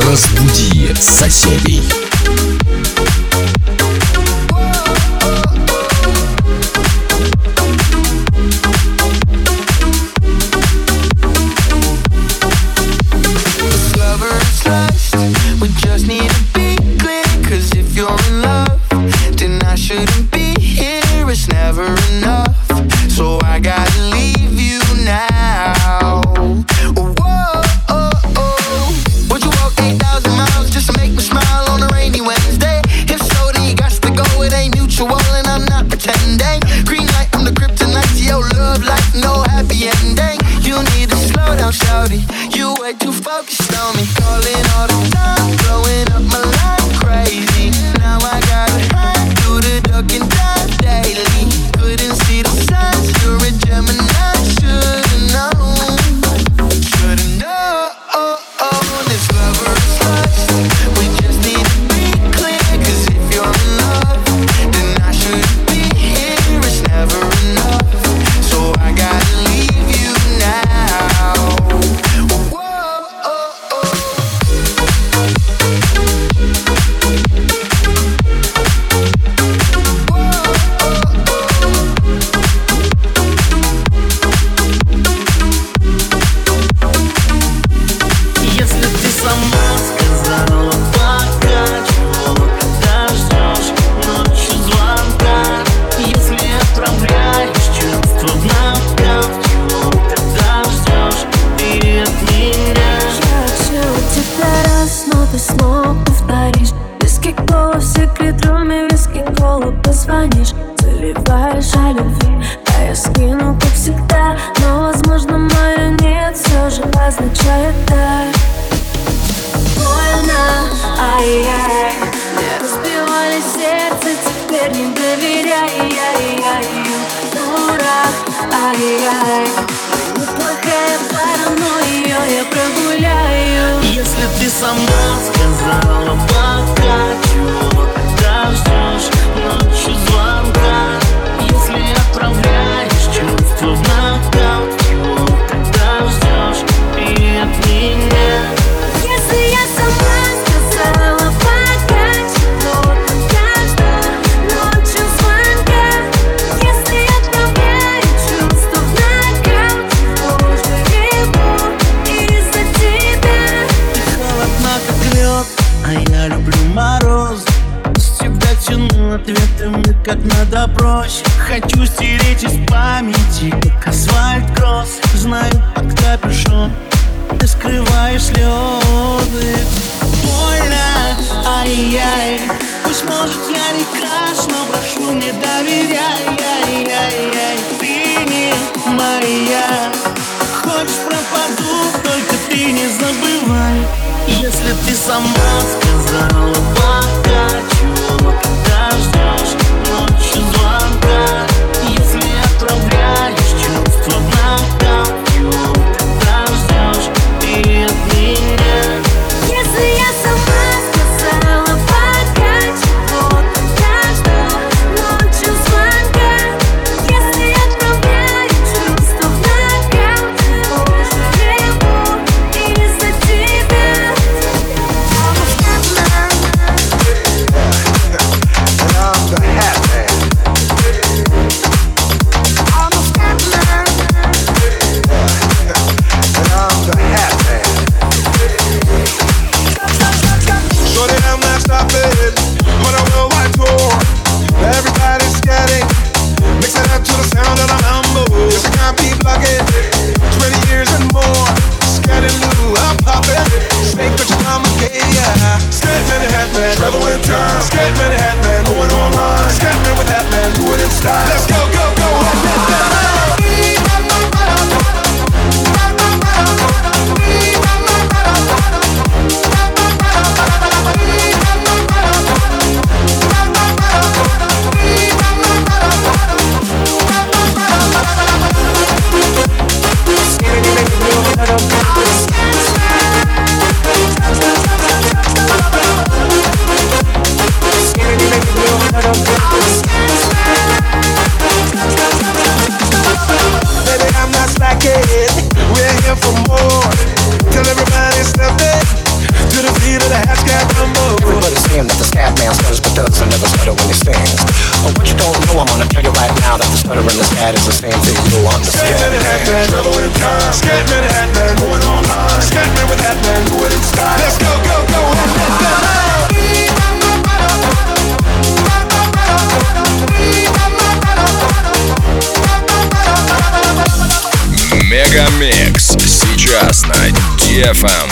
Разбуди соседей. я не доверяю, я, я ее дурак, ай-яй Но ее я прогуляю. Если ты сама сказала, покачу, чего ты ждешь, но Хочу стереть из памяти, как асфальт кросс Знаю, когда пишет, ты скрываешь слезы. Больно, ай-яй Пусть может я не краш, но прошу мне доверяй. Ай-яй-яй Ты не моя. Хочешь пропаду, только ты не забывай. Если ты сама сказала пока FM.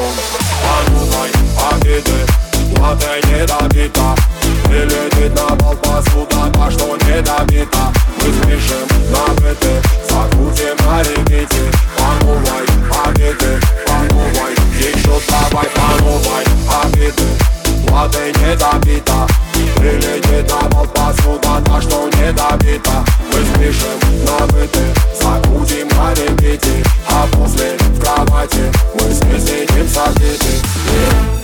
Резон Подумай, обиды Латте не добита Прилетит на пол посуда Та, что не добита Мы спешим на быты Закрутим на репите Подумай, обиды Подумай, еще давай Подумай, обиды Латте не добита Прилетит на пол посуда Та, что не добита Мы спешим на быты Закрутим на репите А после в кровати Мы с сидим согреты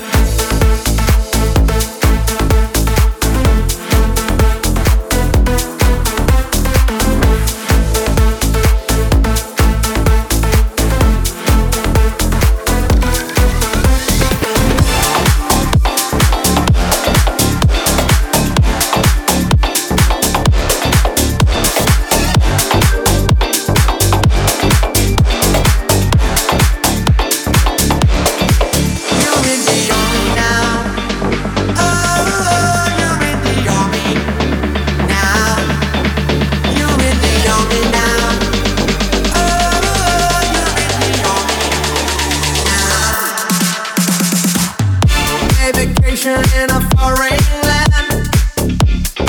In a foreign land.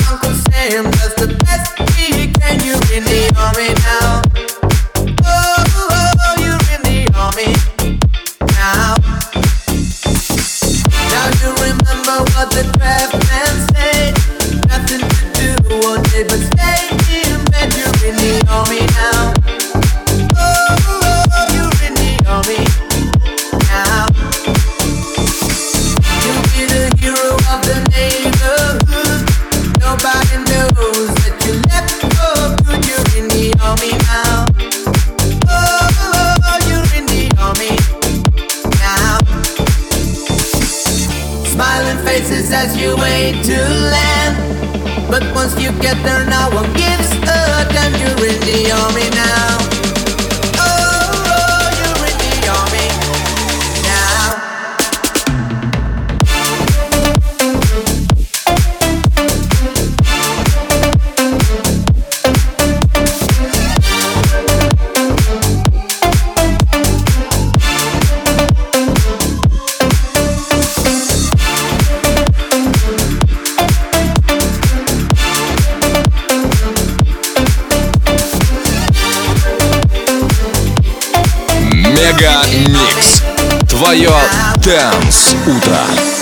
Uncle Sam does the best he can. You in the army now. As you wait to land. But once you get there, no one gives a damn. You're in the army now. Твое Дэнс Утро.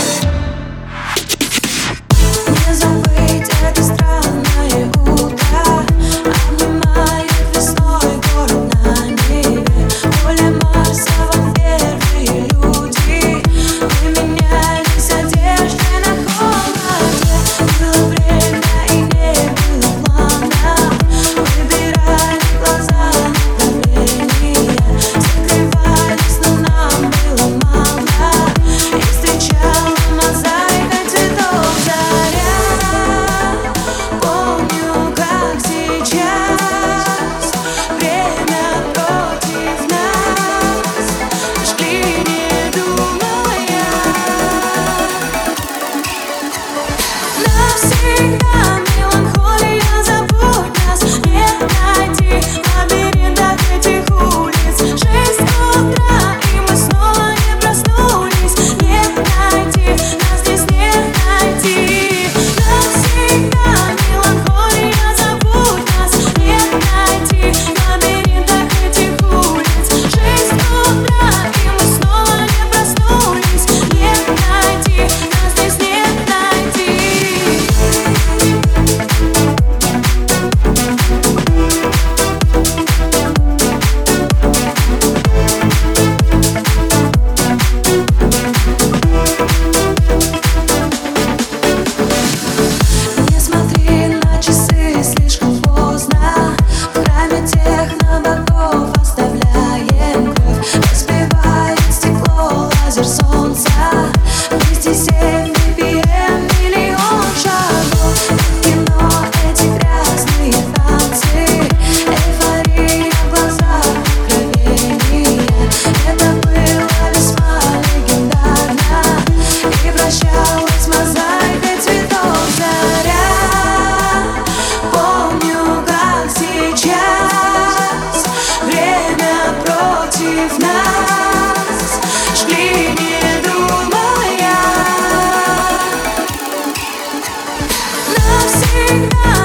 night